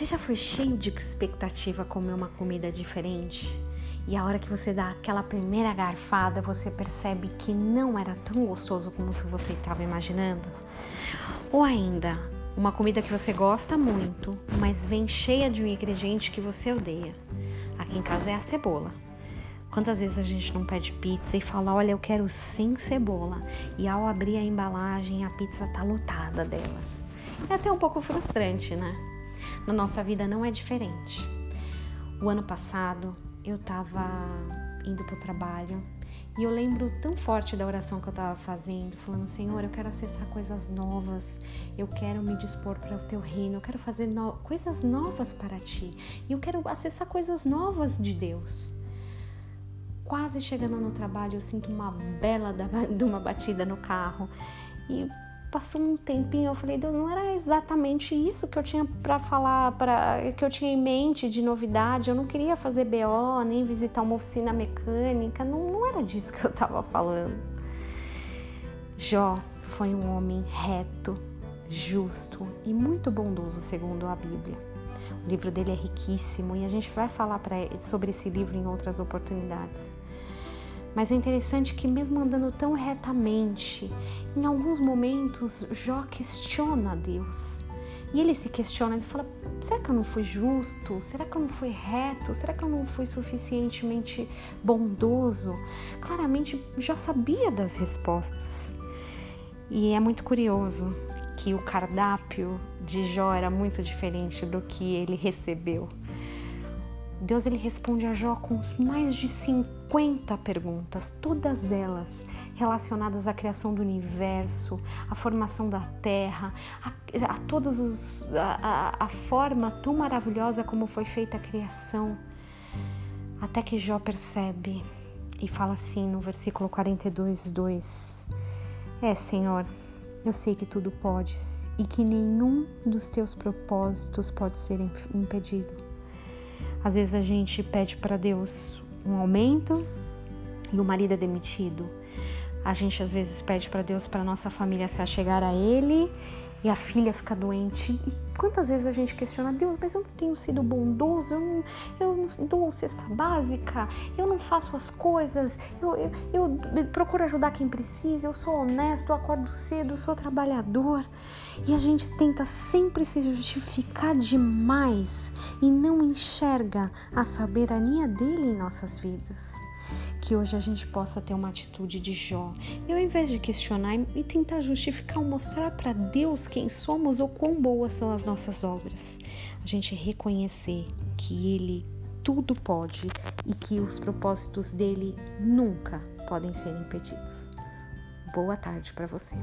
Você já foi cheio de expectativa comer uma comida diferente? E a hora que você dá aquela primeira garfada, você percebe que não era tão gostoso como você estava imaginando? Ou ainda, uma comida que você gosta muito, mas vem cheia de um ingrediente que você odeia. Aqui em casa é a cebola. Quantas vezes a gente não pede pizza e fala, olha, eu quero sem cebola, e ao abrir a embalagem a pizza tá lotada delas. É até um pouco frustrante, né? Na nossa vida não é diferente. O ano passado eu tava indo pro trabalho e eu lembro tão forte da oração que eu estava fazendo, falando: Senhor, eu quero acessar coisas novas, eu quero me dispor para o teu reino, eu quero fazer no coisas novas para ti, e eu quero acessar coisas novas de Deus. Quase chegando no trabalho, eu sinto uma bela de uma batida no carro e passou um tempinho, eu falei, Deus, não era exatamente isso que eu tinha para falar, para que eu tinha em mente de novidade. Eu não queria fazer BO, nem visitar uma oficina mecânica, não, não era disso que eu estava falando. Jó foi um homem reto, justo e muito bondoso, segundo a Bíblia. O livro dele é riquíssimo e a gente vai falar sobre esse livro em outras oportunidades. Mas o interessante é que, mesmo andando tão retamente, em alguns momentos Jó questiona Deus. E ele se questiona, ele fala: será que eu não fui justo? Será que eu não fui reto? Será que eu não fui suficientemente bondoso? Claramente já sabia das respostas. E é muito curioso que o cardápio de Jó era muito diferente do que ele recebeu. Deus ele responde a Jó com mais de 50 perguntas, todas elas relacionadas à criação do universo, à formação da terra, a, a todos os a, a, a forma tão maravilhosa como foi feita a criação. Até que Jó percebe e fala assim no versículo 42, 2: É, Senhor, eu sei que tudo podes e que nenhum dos teus propósitos pode ser impedido. Às vezes a gente pede para Deus um aumento e o marido é demitido. A gente às vezes pede para Deus para nossa família se achegar a Ele e a filha fica doente. E quantas vezes a gente questiona, Deus, mas eu não tenho sido bondoso, eu não, eu não dou cesta básica, eu não faço as coisas, eu, eu, eu procuro ajudar quem precisa, eu sou honesto, eu acordo cedo, eu sou trabalhador. E a gente tenta sempre se justificar demais e não enxerga a soberania dele em nossas vidas que hoje a gente possa ter uma atitude de Jó. E ao invés de questionar e tentar justificar ou mostrar para Deus quem somos ou quão boas são as nossas obras, a gente reconhecer que Ele tudo pode e que os propósitos dele nunca podem ser impedidos. Boa tarde para você.